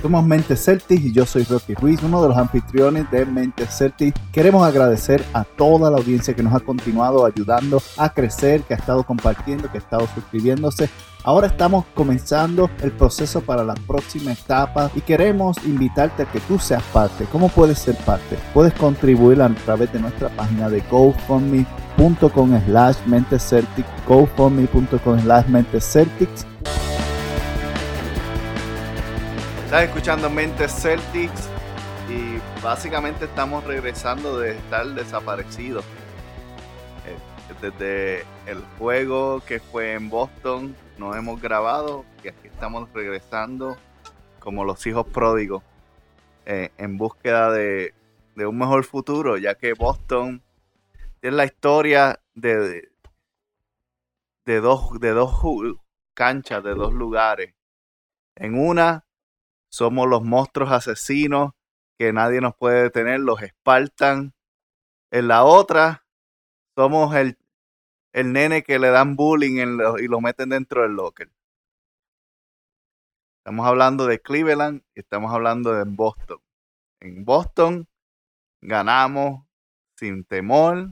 Somos Mente Celtic y yo soy Rocky Ruiz, uno de los anfitriones de Mente Celtic. Queremos agradecer a toda la audiencia que nos ha continuado ayudando a crecer, que ha estado compartiendo, que ha estado suscribiéndose. Ahora estamos comenzando el proceso para la próxima etapa y queremos invitarte a que tú seas parte. ¿Cómo puedes ser parte? Puedes contribuir a través de nuestra página de gofundme.com slash mente celtic, gofundme.com slash mente celtics Estás escuchando Mentes Celtics y básicamente estamos regresando de estar desaparecidos. Eh, desde el juego que fue en Boston nos hemos grabado y aquí estamos regresando como los hijos pródigos eh, en búsqueda de, un mejor futuro, ya que Boston es la historia de, de, dos, de dos canchas, de dos lugares. En una somos los monstruos asesinos que nadie nos puede detener, los Spartan. En la otra, somos el, el nene que le dan bullying y lo meten dentro del locker. Estamos hablando de Cleveland y estamos hablando de Boston. En Boston ganamos sin temor,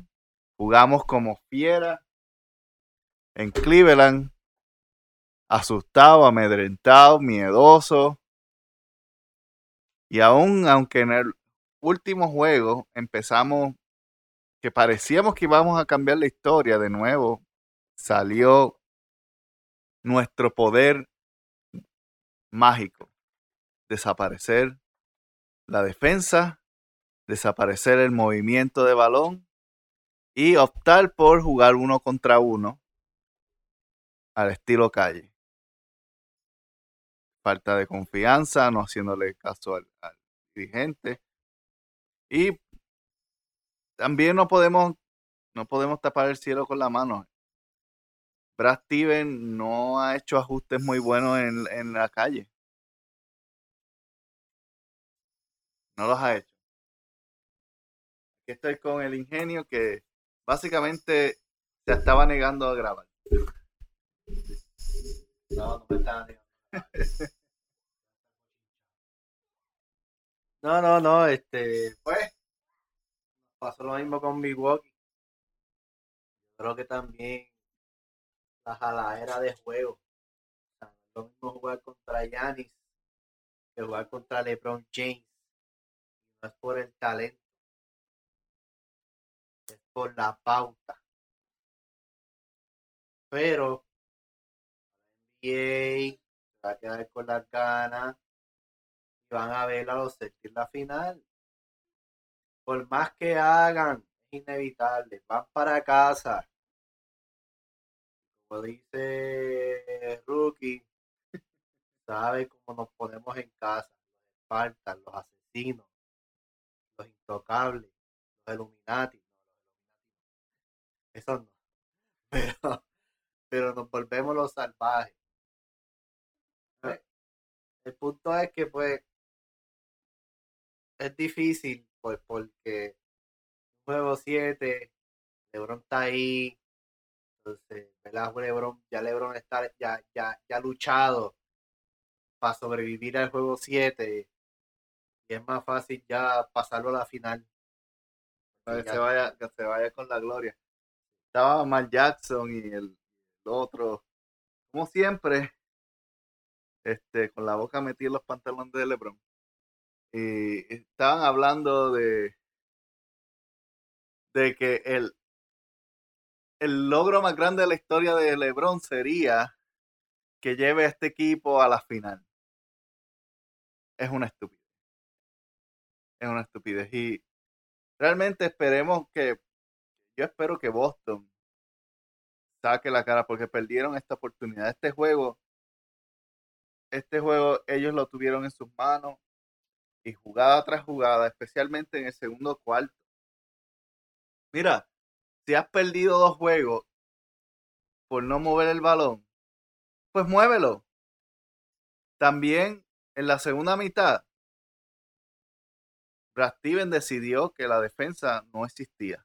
jugamos como fiera. En Cleveland, asustado, amedrentado, miedoso, y aún, aunque en el último juego empezamos que parecíamos que íbamos a cambiar la historia de nuevo, salió nuestro poder mágico. Desaparecer la defensa, desaparecer el movimiento de balón y optar por jugar uno contra uno al estilo calle falta de confianza, no haciéndole caso al, dirigente. Y también no podemos, no podemos tapar el cielo con la mano. Brad Steven no ha hecho ajustes muy buenos en, en la calle. No los ha hecho. Aquí estoy con el ingenio que básicamente se estaba negando a grabar. No, me estaba negando. No, no, no, este, pues, pasó lo mismo con Milwaukee. Creo que también la jaladera de juego. Lo mismo jugar contra Yanis que jugar contra LeBron James. No es por el talento, es por la pauta. Pero, NBA va a quedar con las ganas y van a ver a los sentir la final. Por más que hagan, es inevitable, van para casa. Como dice Rookie, sabe cómo nos ponemos en casa, los Espartas, los asesinos, los intocables, los Illuminati. Eso no. Pero, pero nos volvemos los salvajes el punto es que pues es difícil pues porque juego 7 Lebron está ahí entonces Lebron ya Lebron está ya ya ya ha luchado para sobrevivir al juego 7 y es más fácil ya pasarlo a la final. Que se vaya que se vaya con la gloria. Estaba Mal Jackson y el otro. Como siempre este, con la boca metida en los pantalones de LeBron. Y estaban hablando de, de que el, el logro más grande de la historia de LeBron sería que lleve a este equipo a la final. Es una estupidez. Es una estupidez. Y realmente esperemos que, yo espero que Boston saque la cara porque perdieron esta oportunidad. Este juego este juego ellos lo tuvieron en sus manos. y jugada tras jugada, especialmente en el segundo cuarto. Mira, si has perdido dos juegos por no mover el balón, pues muévelo. También en la segunda mitad, Brad Steven decidió que la defensa no existía.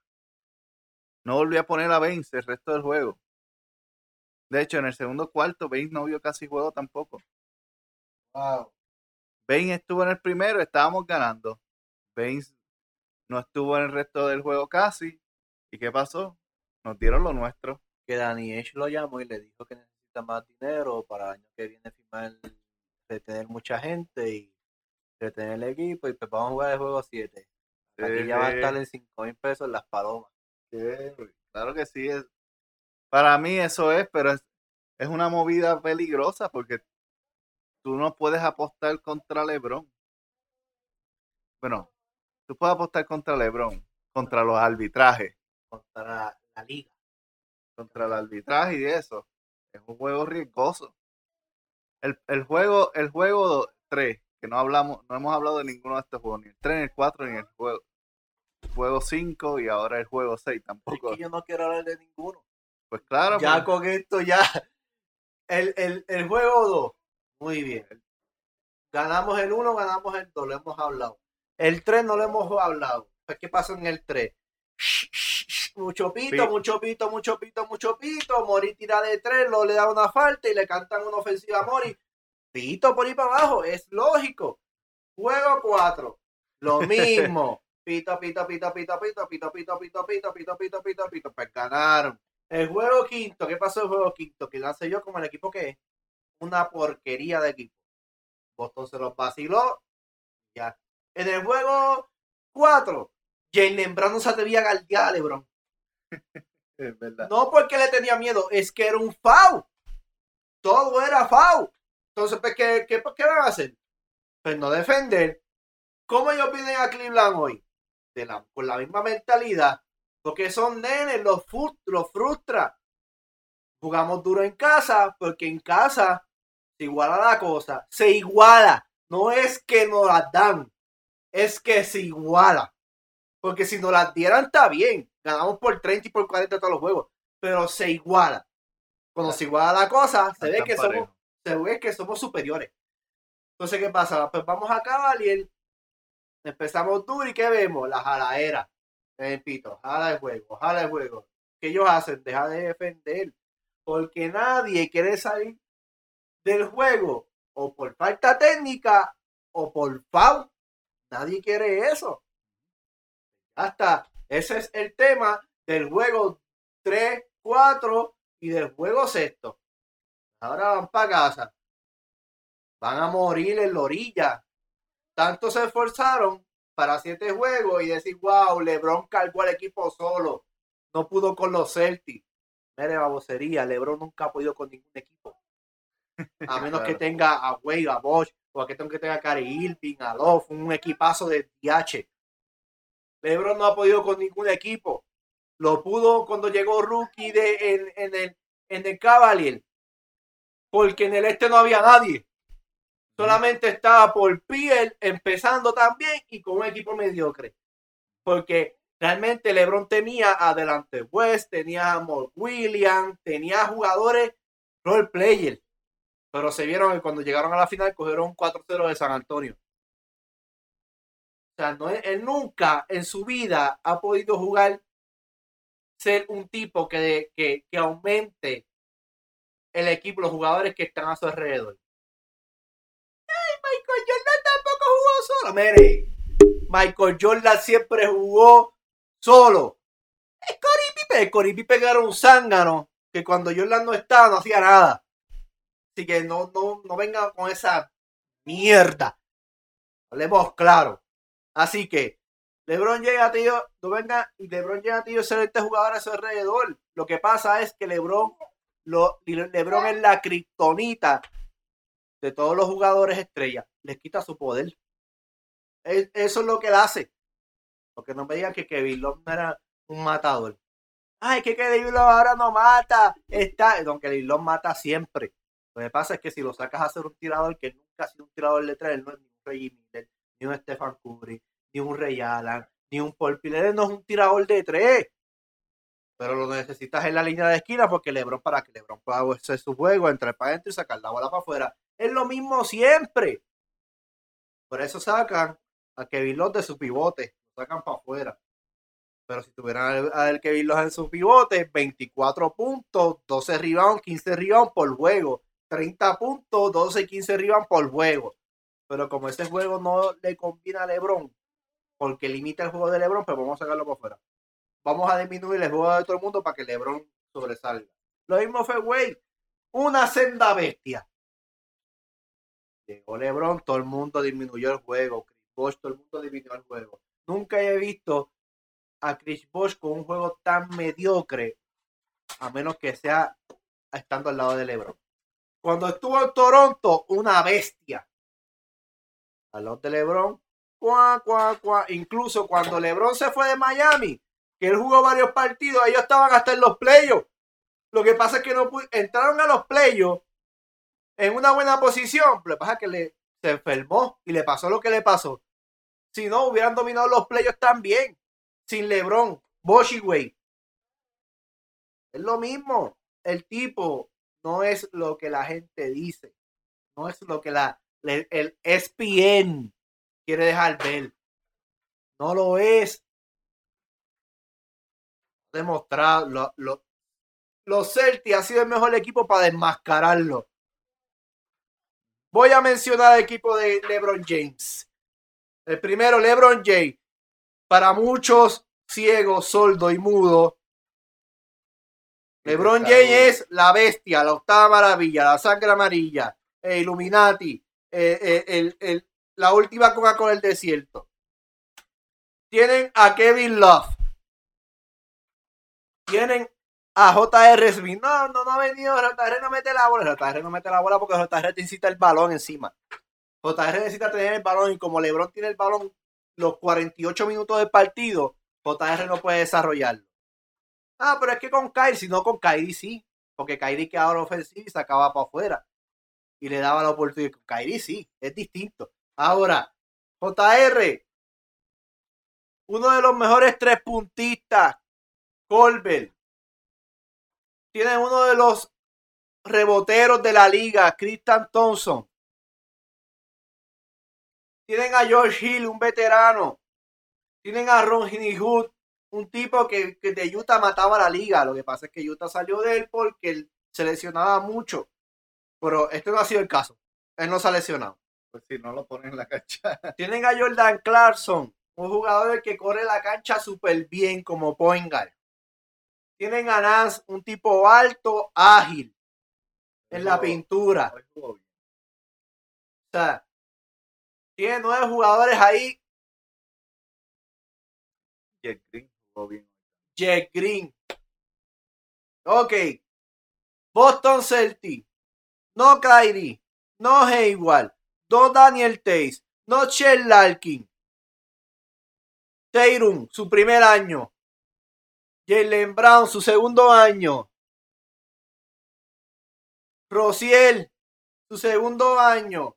No volvió a poner a Baines el resto del juego. De hecho, en el segundo cuarto, Baines no vio casi juego tampoco. Wow. Baines estuvo en el primero, estábamos ganando. Baines no estuvo en el resto del juego casi. ¿Y qué pasó? Nos dieron lo nuestro. Que Danny H lo llamó y le dijo que necesita más dinero para el año que viene firmar, retener mucha gente y retener el equipo. Y pues vamos a jugar el juego 7. Aquí ya va a estar en 5 mil pesos las palomas. Claro que sí. Es, para mí eso es, pero es, es una movida peligrosa porque tú no puedes apostar contra LeBron. Bueno, tú puedes apostar contra LeBron, contra los arbitrajes, Contra la, la liga. contra el arbitraje y eso. Es un juego riesgoso. El, el juego, el juego 3, que no hablamos, no hemos hablado de ninguno de estos juegos, ni el 3, ni el 4, ni el juego. Juego 5 y ahora el juego 6 Es tampoco. que yo no quiero hablar de ninguno. Pues claro, Ya pues, con esto, ya. El, el, el juego 2. Muy bien. Ganamos el 1, ganamos el 2, lo hemos hablado. El 3 no lo hemos hablado. Pues, ¿Qué pasó en el 3? Mucho pito, Pi- mucho pito, mucho pito, mucho pito. Mori tira de 3, lo le da una falta y le cantan una ofensiva a Mori. Pito por ahí para abajo, es lógico. Juego 4, lo mismo. Pito, pito, pito, pito, pito, pito, pito, pito, pito, pito, pito, pito, pito. Pues ganaron. El juego quinto, ¿qué pasó el juego quinto? Que lancé yo como el equipo que es una porquería de equipo. Boston se los vaciló. Ya. En el juego 4, Jalen Brown no se atrevía a galdear a LeBron. es verdad. No porque le tenía miedo, es que era un foul. Todo era foul. Entonces, pues, ¿qué, qué, qué van a hacer? Pues no defender. ¿Cómo ellos vienen a Cleveland hoy? De la, con la misma mentalidad. Porque son nenes, los, los frustra. Jugamos duro en casa, porque en casa se iguala la cosa. Se iguala. No es que nos las dan, es que se iguala. Porque si nos las dieran, está bien. Ganamos por 30 y por 40 todos los juegos. Pero se iguala. Cuando se iguala la cosa, se ve que somos, se ve que somos superiores. Entonces, ¿qué pasa? Pues vamos a Cavalier. Empezamos duro y ¿qué vemos? La jalaera. En el pito. Jala el juego, jala el juego. ¿Qué ellos hacen? Deja de defender. Porque nadie quiere salir del juego o por falta técnica o por foul. Nadie quiere eso. Hasta ese es el tema del juego 3, 4 y del juego sexto. Ahora van para casa. Van a morir en la orilla. Tanto se esforzaron para siete juegos y decir, wow, LeBron cargó al equipo solo. No pudo con los Celtics. Mire, babosería, LeBron nunca ha podido con ningún equipo. A menos que tenga a Wade, a Bosch, o a que tenga que tenga a Cary Irving, a Love, un equipazo de DH. LeBron no ha podido con ningún equipo. Lo pudo cuando llegó rookie de, en, en el, en el Cavalier. Porque en el este no había nadie. Solamente estaba por Piel empezando también y con un equipo mediocre. Porque realmente LeBron tenía adelante West, tenía a Mark Williams, tenía jugadores role player. Pero se vieron que cuando llegaron a la final cogieron un 4-0 de San Antonio. O sea, no, él nunca en su vida ha podido jugar, ser un tipo que, que, que aumente el equipo, los jugadores que están a su alrededor. ¡Ay, Michael Jordan tampoco jugó solo! Mire, Michael Jordan siempre jugó solo. Es Corey Pippen. Corey Pippen era un zángano que cuando Jordan no estaba no hacía nada. Así que no, no, no vengan con esa mierda. Hablemos claro. Así que LeBron llega a tío, no venga y LeBron llega a tío ser este jugador a su alrededor. Lo que pasa es que LeBron, lo, LeBron es la kriptonita de todos los jugadores estrellas. Les quita su poder. Es- eso es lo que él hace. Porque no me digan que Kevin Love era un matador. Ay, que Kevin Love ahora no mata. Está, don Kevin Love mata siempre. Lo que pasa es que si lo sacas a hacer un tirador que nunca ha sido un tirador de tres, él no es ni un Reggie Miller, ni un Stephen Curry, ni un Ray Allen, ni un Paul Pierce. no es un tirador de tres. Pero lo necesitas en la línea de esquina porque LeBron, para que LeBron pueda hacer su juego, entrar para adentro y sacar la bola para afuera. Es lo mismo siempre. Por eso sacan a Kevin Love de su pivote. Lo sacan para afuera. Pero si tuvieran a Kevin Love en su pivote, 24 puntos, 12 rebounds, 15 rebounds por juego. 30 puntos, 12 y 15 rebounds por juego. Pero como ese juego no le combina a LeBron, porque limita el juego de LeBron, pues vamos a sacarlo por fuera. Vamos a disminuir el juego de todo el mundo para que LeBron sobresalga. Lo mismo fue Wade, una senda bestia. Llegó LeBron, todo el mundo disminuyó el juego. Chris Bosh, todo el mundo disminuyó el juego. Nunca he visto a Chris Bosh con un juego tan mediocre, a menos que sea estando al lado de LeBron. Cuando estuvo en Toronto, una bestia. Al lado de LeBron, cuá, cuá, cuá. Incluso cuando LeBron se fue de Miami, que él jugó varios partidos, ellos estaban hasta en los playoffs. Lo que pasa es que no entraron a los playoffs en una buena posición. Lo que pasa es que le, se enfermó y le pasó lo que le pasó. Si no, hubieran dominado los playoffs también. Sin LeBron, Bosch y Es lo mismo. El tipo no es lo que la gente dice. No es lo que la, el ESPN quiere dejar ver. No lo es. Demostrado. Lo, lo, los Celtics ha sido el mejor equipo para desmascararlo. Voy a mencionar el equipo de LeBron James. El primero, LeBron James. Para muchos, ciego, sordo y mudo, LeBron James es la bestia, la octava maravilla, la sangre amarilla, el Illuminati, el, la última coca con el desierto. Tienen a Kevin Love. Tienen a J.R. Smith. No, no, no ha venido. JR no mete la bola. JR no mete la bola porque JR necesita el balón encima. JR necesita tener el balón y como LeBron tiene el balón los 48 minutos del partido, JR no puede desarrollarlo. Ah, pero es que con Kyrie, si no con Kyrie sí, porque Kyrie quedaba la ofensiva y sacaba para afuera y le daba la oportunidad. Con Kyrie sí, es distinto. Ahora, JR, uno de los mejores tres puntistas, Colbert, tiene uno de los reboteros de la liga, Christian Thompson. Tienen a George Hill, un veterano. Tienen a Ron Hood, un tipo que, de Utah mataba a la liga. Lo que pasa es que Utah salió de él porque él se lesionaba mucho. Pero esto no ha sido el caso. Él no se ha lesionado. Pues si no lo ponen en la cancha. Tienen a Jordan Clarkson, un jugador que corre la cancha súper bien como point Tienen a Nance, un tipo alto, ágil en la pintura. O sea, tiene nueve jugadores ahí. Jack Green. Ok. Boston Celtics. No Kyrie. No Hayward. No Daniel Tays. No Shell Larkin. Tatum, su primer año. Jalen Brown, su segundo año. Rociel, su segundo año.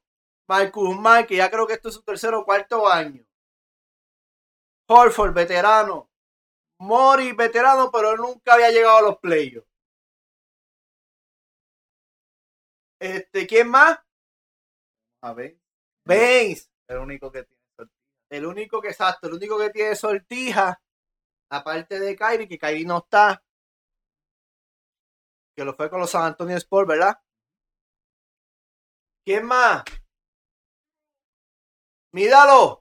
Marcus Mark, que ya creo que esto es su tercer o cuarto año. Horford, veterano. Mori, veterano, pero nunca había llegado a los playoffs. Este, ¿quién más? A ver. Baines. El único que tiene sortija. El único que, exacto, el único que tiene sortija. Aparte de Kyrie, que Kyrie no está. Que lo fue con los San Antonio Sport, ¿verdad? ¿Quién más? Míralo.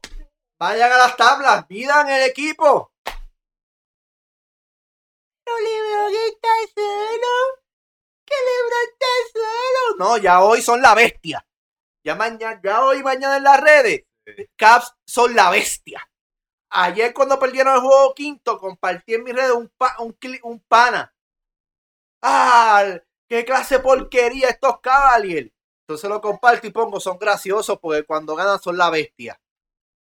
Vayan a las tablas, midan el equipo. No Lebron está solo. Que Lebron está solo. No, ya hoy son la bestia. Ya mañana, ya hoy mañana en las redes. Caps son la bestia. Ayer cuando perdieron el juego quinto, compartí en mi red un, un, un pana. ¡Ah! ¡Qué clase de porquería estos Cavaliers! Entonces lo comparto y pongo, son graciosos porque cuando ganan son la bestia.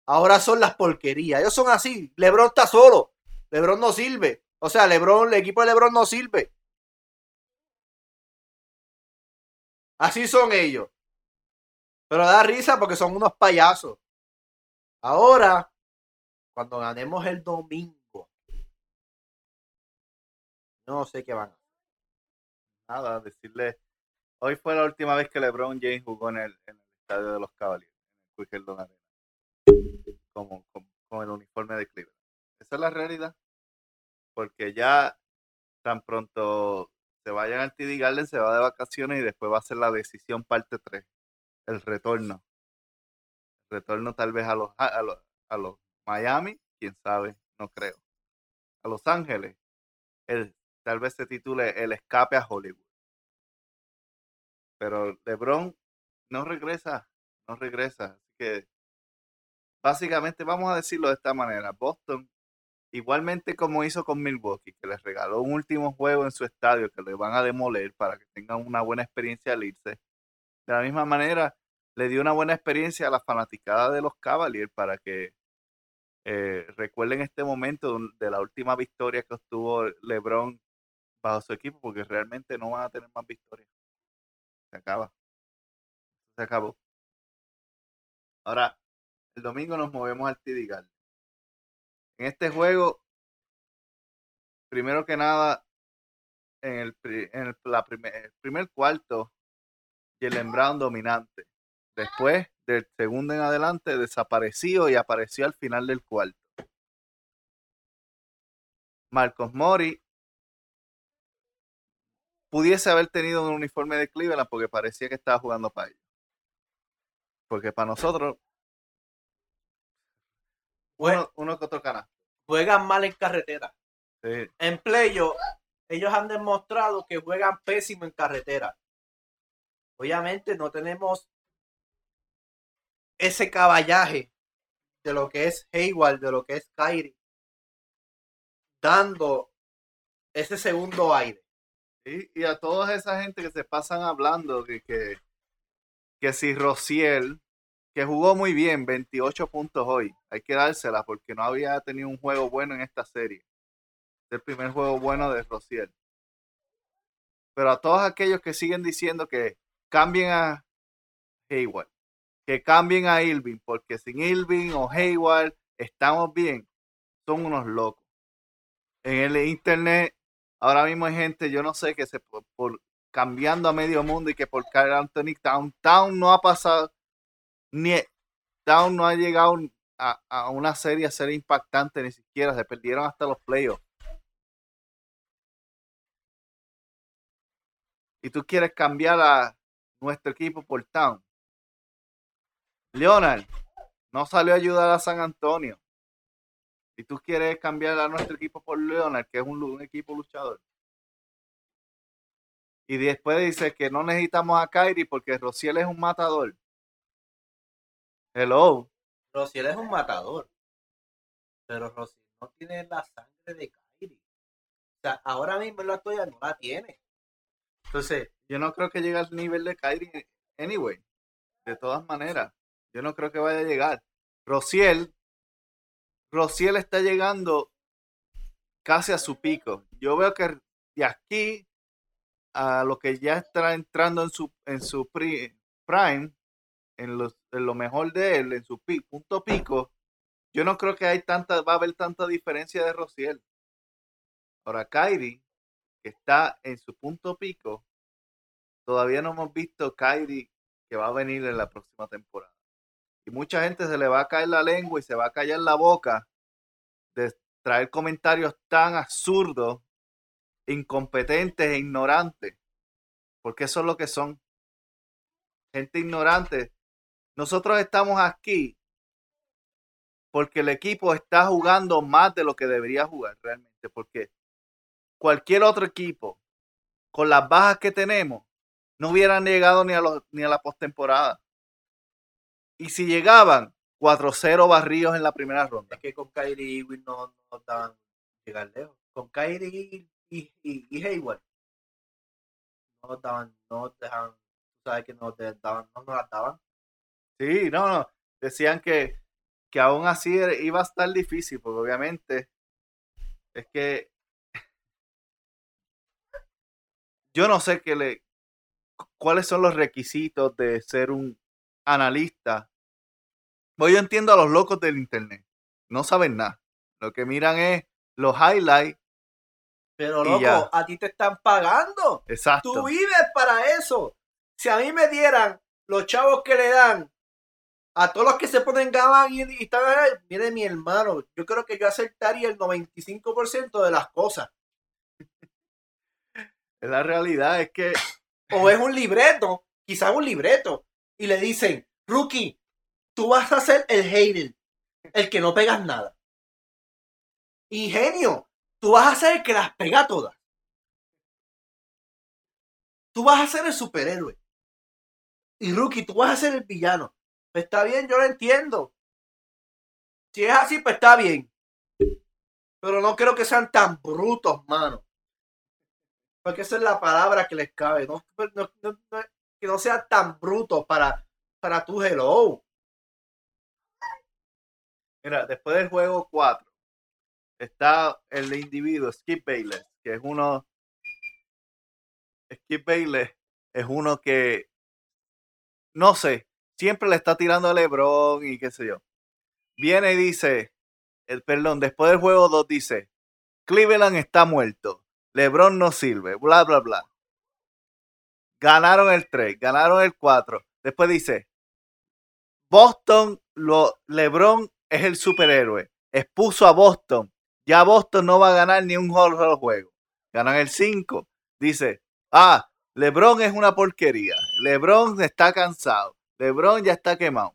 Ahora son las porquerías. Ellos son así. Lebron está solo. Lebron no sirve. O sea, Lebron, el equipo de Lebron no sirve. Así son ellos. Pero da risa porque son unos payasos. Ahora, cuando ganemos el domingo, no sé qué van a hacer. Nada, decirle. Hoy fue la última vez que LeBron James jugó en el, estadio de los Cavaliers, en el Arena, como, como, con el uniforme de Cleveland. Esa es la realidad. Porque ya tan pronto se vayan al TD Garden, se va de vacaciones y después va a ser la decisión parte 3, el retorno. El retorno tal vez a los, a los, a los Miami, quién sabe, no creo. A Los Ángeles, el, tal vez se titule El escape a Hollywood. Pero LeBron no regresa, no regresa. Así que básicamente vamos a decirlo de esta manera. Boston, igualmente como hizo con Milwaukee, que les regaló un último juego en su estadio que le van a demoler para que tengan una buena experiencia al irse. De la misma manera, le dio una buena experiencia a la fanaticada de los Cavaliers para que eh, recuerden este momento de la última victoria que obtuvo LeBron bajo su equipo, porque realmente no van a tener más victorias. Se acaba. Se acabó. Ahora, el domingo nos movemos al Garden. En este juego, primero que nada, en el, en el, primer, el primer cuarto, Jalen Brown dominante. Después, del segundo en adelante, desapareció y apareció al final del cuarto. Marcos Mori pudiese haber tenido un uniforme de Cleveland porque parecía que estaba jugando para ellos. Porque para nosotros, uno, uno que otro canal. Juegan mal en carretera. Sí. En playo, ellos han demostrado que juegan pésimo en carretera. Obviamente no tenemos ese caballaje de lo que es Hayward, de lo que es Kyrie, dando ese segundo aire. Y a toda esa gente que se pasan hablando de que, que si Rociel, que jugó muy bien, 28 puntos hoy, hay que dársela porque no había tenido un juego bueno en esta serie. Es el primer juego bueno de Rociel. Pero a todos aquellos que siguen diciendo que cambien a Hayward, que cambien a Irving, porque sin Irving o Hayward estamos bien, son unos locos. En el internet, ahora mismo hay gente, yo no sé, que se por, cambiando a medio mundo y que por Carl Anthony Town, Town no ha pasado, ni Town no ha llegado a, a una serie a ser impactante, ni siquiera se perdieron hasta los playoffs. Y tú quieres cambiar a nuestro equipo por Town. Leonard no salió a ayudar a San Antonio. Y tú quieres cambiar a nuestro equipo por Leonard, que es un, un equipo luchador. Y después dice que no necesitamos a Kyrie porque Rociel es un matador. Hello. Rociel es un matador. Pero Rociel no tiene la sangre de Kyrie. O sea, ahora mismo en la actualidad no la tiene. Entonces, yo no creo que llegue al nivel de Kyrie anyway. De todas maneras, yo no creo que vaya a llegar. Rociel, Rociel está llegando casi a su pico. Yo veo que de aquí a lo que ya está entrando en su, en su pri- prime, en, los- lo mejor de él, en su punto pico, yo no creo que hay tanta, va a haber tanta diferencia de Rociel. Ahora, Kyrie, que está en su punto pico, todavía no hemos visto Kyrie que va a venir en la próxima temporada. Y mucha gente se le va a caer la lengua y se va a callar la boca de traer comentarios tan absurdos, incompetentes e ignorantes. Porque eso es lo que son. Gente ignorante. Nosotros estamos aquí porque el equipo está jugando más de lo que debería jugar realmente. Porque cualquier otro equipo, con las bajas que tenemos, no hubieran llegado ni a, los, ni a la postemporada. Y si llegaban, 4-0 barridos en la primera ronda. Es que con Kyrie Irving no, no daban llegar lejos. Con Kyrie y, y, y Hayward no daban, no dejaban, sabes que no daban, no nos daban. Sí, no, no. Decían que, que aún así iba a estar difícil, porque obviamente es que yo no sé qué le, cu- cuáles son los requisitos de ser un analista Pues yo entiendo a los locos del internet. No saben nada. Lo que miran es los highlights. Pero loco, ya. a ti te están pagando. Exacto. Tú vives para eso. Si a mí me dieran los chavos que le dan a todos los que se ponen gabán y, y están ahí, mire mi hermano, yo creo que yo aceptaría el 95% de las cosas. La realidad es que O es un libreto, quizás un libreto, y le dicen, Rookie, tú vas a ser el hater, el que no pegas nada. Ingenio, tú vas a ser el que las pega todas. Tú vas a ser el superhéroe. Y Rookie, tú vas a ser el villano. Pues está bien, yo lo entiendo. Si es así, pues está bien. Pero no creo que sean tan brutos, mano. Porque esa es la palabra que les cabe. No, no- no- no- que no sean tan brutos para, para tu hello. Mira, después del juego 4 está el individuo Skip Bayless, que es uno. Skip Bayless es uno que. No sé, siempre le está tirando a LeBron y qué sé yo. Viene y dice. El, perdón, después del juego 2 dice: Cleveland está muerto. LeBron no sirve, bla, bla, bla. Ganaron el 3, ganaron el 4. Después dice: Boston, lo, LeBron es el superhéroe. Expuso a Boston. Ya Boston no va a ganar ni un solo juego. Ganan el 5. Dice, ah, LeBron es una porquería. LeBron está cansado. LeBron ya está quemado.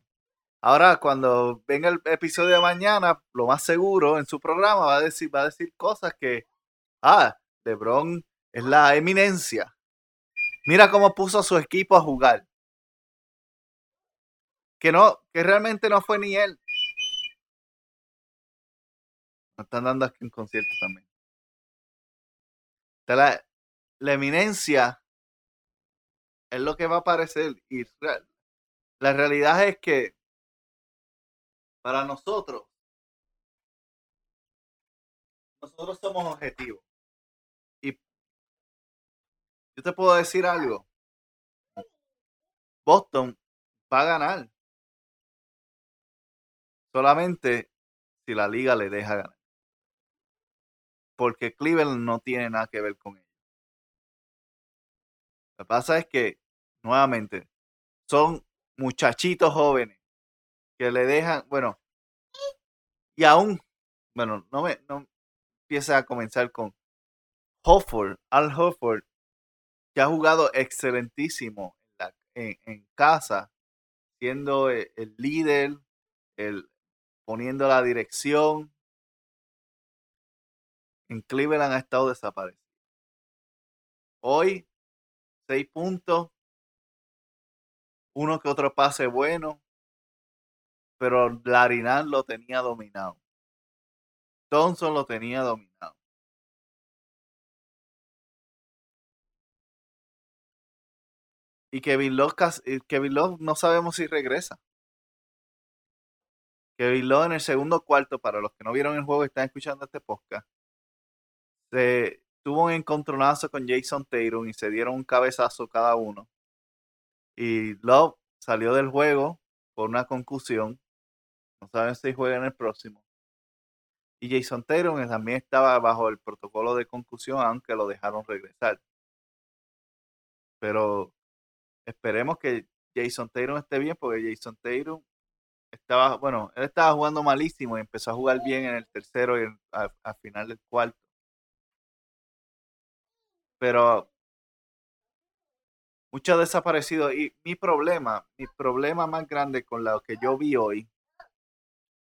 Ahora, cuando venga el episodio de mañana, lo más seguro en su programa va a decir, va a decir cosas que, ah, LeBron es la eminencia. Mira cómo puso a su equipo a jugar que no, que realmente no fue ni él. Nos están dando aquí un concierto también. La, eminencia es lo que va a aparecer. Y la realidad es que para nosotros, nosotros somos objetivos. Y yo te puedo decir algo. Boston va a ganar. Solamente si la liga le deja ganar. Porque Cleveland no tiene nada que ver con ello. Lo que pasa es que, nuevamente, son muchachitos jóvenes que le dejan, bueno, y aún, bueno, no me, no empieza a comenzar con Hofford, Al Hofford, que ha jugado excelentísimo en, casa, siendo el, el líder, el, poniendo la dirección. En Cleveland ha estado desaparecido. Hoy, seis puntos, uno que otro pase bueno, pero Larinal lo tenía dominado. Thompson lo tenía dominado. Y Kevin Love, eh, Kevin Love no sabemos si regresa. Kevin Love en el segundo cuarto, para los que no vieron el juego y están escuchando este podcast, se tuvo un encontronazo con Jason Tatum y se dieron un cabezazo cada uno. Y Love salió del juego por una concusión. No saben si juega en el próximo. Y Jason Tatum también estaba bajo el protocolo de concusión, aunque lo dejaron regresar. Pero esperemos que Jason Tatum esté bien, porque Jason Tatum estaba, bueno, él estaba jugando malísimo y empezó a jugar bien en el tercero y al final del cuarto. Pero mucho desaparecido. Y mi problema, mi problema más grande con lo que yo vi hoy,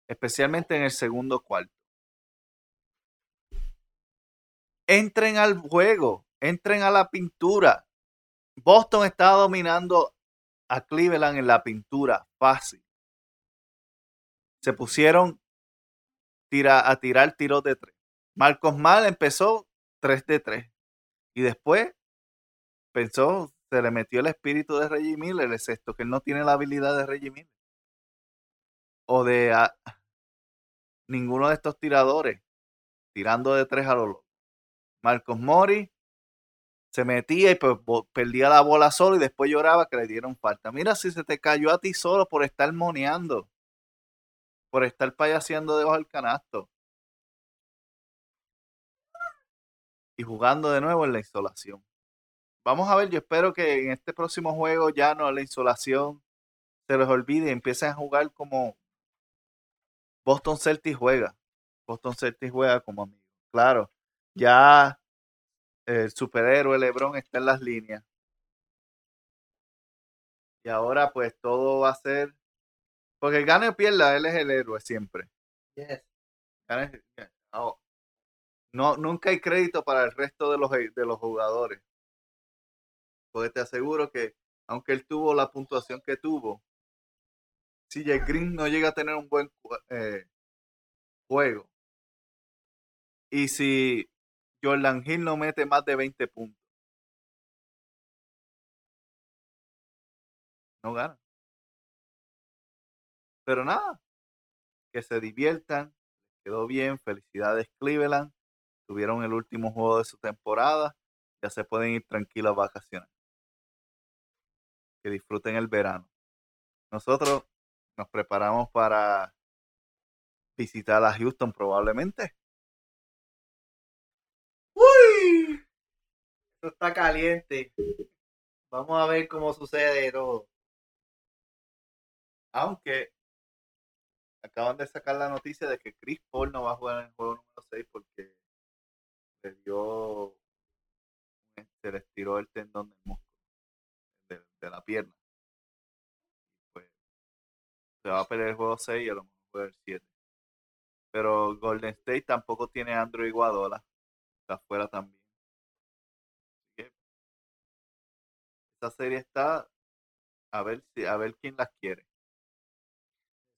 especialmente en el segundo cuarto. Entren al juego, entren a la pintura. Boston estaba dominando a Cleveland en la pintura, fácil. Se pusieron tira, a tirar tiros de tres. Marcos Mal empezó 3 de 3. Y después pensó, se le metió el espíritu de Reggie Miller, es esto, que él no tiene la habilidad de Reggie Miller. O de ah, ninguno de estos tiradores tirando de tres a lo loco. Marcos Mori se metía y pues, perdía la bola solo y después lloraba que le dieron falta. Mira si se te cayó a ti solo por estar moneando. por estar payaseando debajo del canasto. Y jugando de nuevo en la insolación. Vamos a ver, yo espero que en este próximo juego ya no la insolación se les olvide y empiecen a jugar como Boston Celtics juega. Boston Celtics juega como amigo. Claro, ya el superhéroe LeBron está en las líneas. Y ahora pues todo va a ser porque el gane o pierda, él es el héroe siempre. Yes. No, nunca hay crédito para el resto de los, de los jugadores. Porque te aseguro que, aunque él tuvo la puntuación que tuvo, si Jay Green no llega a tener un buen eh, juego, y si Jordan Hill no mete más de 20 puntos, no gana. Pero nada, que se diviertan, quedó bien, felicidades Cleveland, tuvieron el último juego de su temporada, ya se pueden ir tranquilos a vacaciones. Disfruten el verano. Nosotros nos preparamos para visitar a Houston probablemente. ¡Uy! Esto está caliente. Vamos a ver cómo sucede todo. Aunque acaban de sacar la noticia de que Chris Paul no va a jugar en el juego número 6 porque le dio, se le estiró el tendón del músculo de, de la pierna. Pues se va a perder el juego 6 y a lo mejor juega el 7. Pero Golden State tampoco tiene a Andrew Iguadola. Está afuera también. Así que esta serie está a ver si a ver quién las quiere.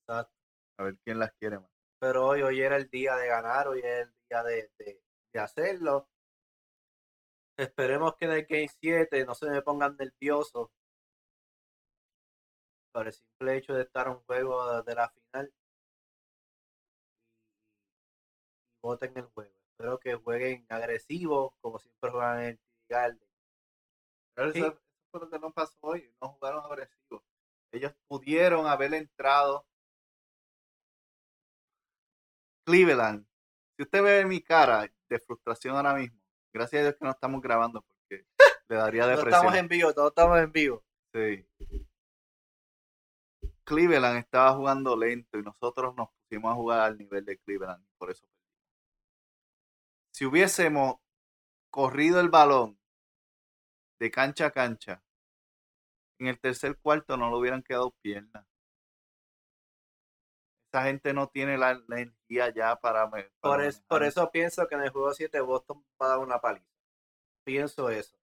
Exacto. A ver quién las quiere más. Pero hoy, hoy era el día de ganar, hoy era el día de, de- de hacerlo. Esperemos que en el Game 7 no se me pongan nerviosos por el simple hecho de estar a un juego de, la final y, voten el juego. Espero que jueguen agresivos como siempre juegan en el Garden. Pero Sí. eso, eso fue lo que no pasó hoy. No jugaron agresivos. Ellos pudieron haber entrado. Cleveland. Si usted ve mi cara de frustración ahora mismo, gracias a Dios que no estamos grabando porque le daría No depresión. estamos en vivo, todos estamos en vivo. Sí. Cleveland estaba jugando lento y nosotros nos pusimos a jugar al nivel de Cleveland. Por eso. Si hubiésemos corrido el balón de cancha a cancha, en el tercer cuarto no le hubieran quedado piernas. Esa gente no tiene la, la energía ya para... para Por, es- por eso pienso que en el juego 7 Boston va a dar una paliza. Pienso eso.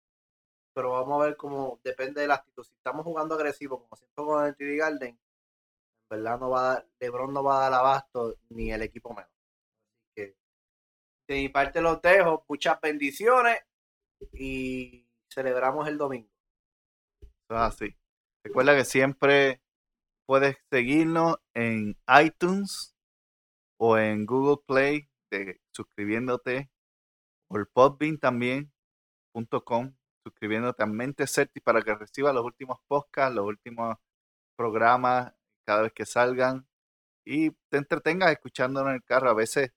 Pero vamos a ver cómo depende de la actitud. Si estamos jugando agresivo, como siempre con el TD Garden, en verdad no va a dar, LeBron no va a dar abasto ni el equipo menos. Así que de mi parte los dejo. Muchas bendiciones y celebramos el domingo. Eso es así. Recuerda que siempre puedes seguirnos en iTunes o en Google Play, de- suscribiéndote, o el Podbean también, suscribiéndote a Mente Certi para que recibas los últimos podcasts, los últimos programas cada vez que salgan y te entretengas escuchándonos en el carro. A veces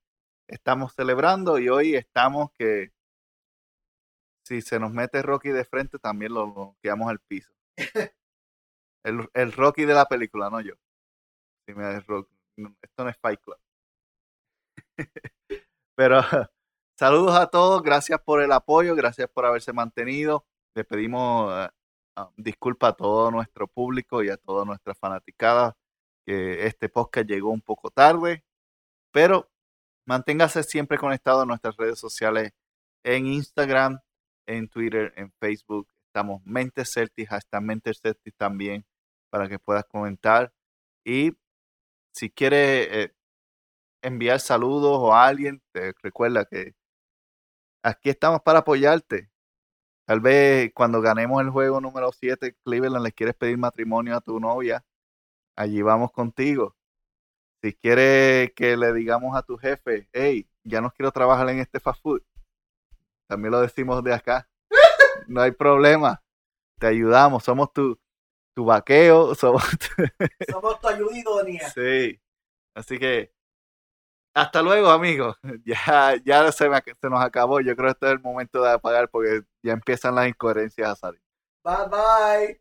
estamos celebrando y hoy estamos que si se nos mete Rocky de frente también lo bloqueamos al piso. El, el Rocky de la película, no yo. Si me Rock- no, esto no es Fight Club. Pero saludos a todos, gracias por el apoyo, gracias por haberse mantenido. Le pedimos ah, disculpas a todo nuestro público y a todas nuestras fanaticadas que este podcast llegó un poco tarde, pero manténgase siempre conectado a nuestras redes sociales en Instagram, en Twitter, en Facebook. Estamos Mentes Celtics, hasta Mentes Celtics también, para que puedas comentar. Y si quieres eh, enviar saludos o a alguien, te recuerda que aquí estamos para apoyarte. Tal vez cuando ganemos el juego número 7, Cleveland, le quieres pedir matrimonio a tu novia, allí vamos contigo. Si quieres que le digamos a tu jefe, hey, ya no quiero trabajar en este fast food, también lo decimos de acá. No hay problema. Te ayudamos, somos tu, tu vaqueo, somos tu- Somos tu ayuda idónea. Sí. Así que hasta luego, amigos. Ya, ya se, se nos acabó. Yo creo que este es el momento de apagar porque ya empiezan las incoherencias a salir. Bye bye.